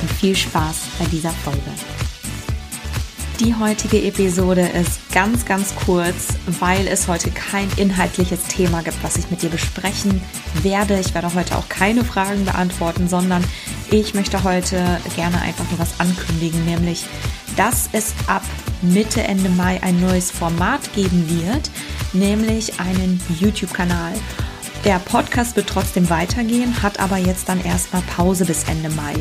und viel Spaß bei dieser Folge. Die heutige Episode ist ganz, ganz kurz, weil es heute kein inhaltliches Thema gibt, was ich mit dir besprechen werde. Ich werde heute auch keine Fragen beantworten, sondern ich möchte heute gerne einfach nur was ankündigen, nämlich, dass es ab Mitte, Ende Mai ein neues Format geben wird, nämlich einen YouTube-Kanal. Der Podcast wird trotzdem weitergehen, hat aber jetzt dann erstmal Pause bis Ende Mai.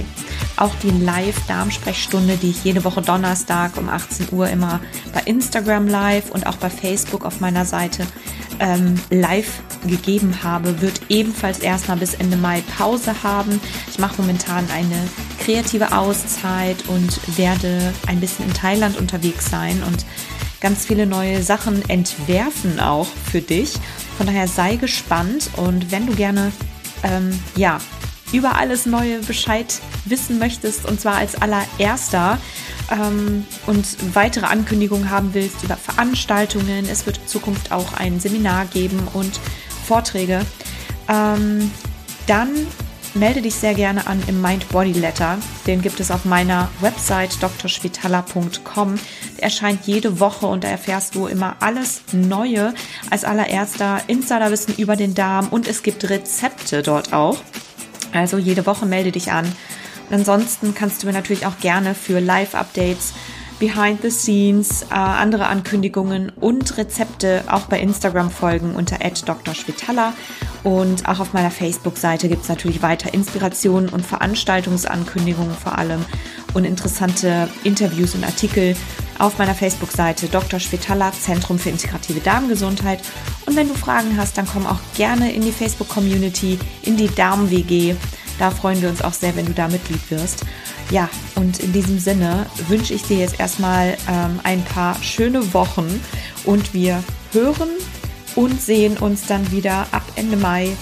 Auch die Live-Darmsprechstunde, die ich jede Woche Donnerstag um 18 Uhr immer bei Instagram live und auch bei Facebook auf meiner Seite ähm, live gegeben habe, wird ebenfalls erstmal bis Ende Mai Pause haben. Ich mache momentan eine kreative Auszeit und werde ein bisschen in Thailand unterwegs sein und ganz viele neue Sachen entwerfen auch für dich. Von daher sei gespannt und wenn du gerne ähm, ja über alles Neue Bescheid wissen möchtest und zwar als allererster ähm, und weitere Ankündigungen haben willst über Veranstaltungen, es wird in Zukunft auch ein Seminar geben und Vorträge, ähm, dann melde dich sehr gerne an im Mind Body Letter. Den gibt es auf meiner Website drschwitala.com. Der erscheint jede Woche und da erfährst du immer alles Neue. Als allererster Insiderwissen über den Darm und es gibt Rezepte dort auch. Also jede Woche melde dich an. Ansonsten kannst du mir natürlich auch gerne für Live-Updates Behind the Scenes, äh, andere Ankündigungen und Rezepte auch bei Instagram folgen unter @drschwitala und auch auf meiner Facebook-Seite gibt es natürlich weiter Inspirationen und Veranstaltungsankündigungen vor allem und interessante Interviews und Artikel auf meiner Facebook-Seite Dr. Schwetala, Zentrum für integrative Darmgesundheit. Und wenn du Fragen hast, dann komm auch gerne in die Facebook-Community, in die Darm-WG. Da freuen wir uns auch sehr, wenn du da Mitglied wirst. Ja, und in diesem Sinne wünsche ich dir jetzt erstmal ähm, ein paar schöne Wochen und wir hören und sehen uns dann wieder ab Ende Mai,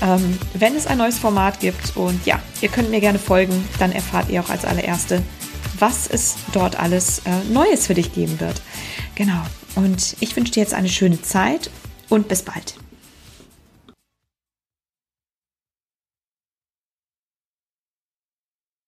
ähm, wenn es ein neues Format gibt. Und ja, ihr könnt mir gerne folgen, dann erfahrt ihr auch als allererste, was es dort alles äh, Neues für dich geben wird. Genau. Und ich wünsche dir jetzt eine schöne Zeit und bis bald.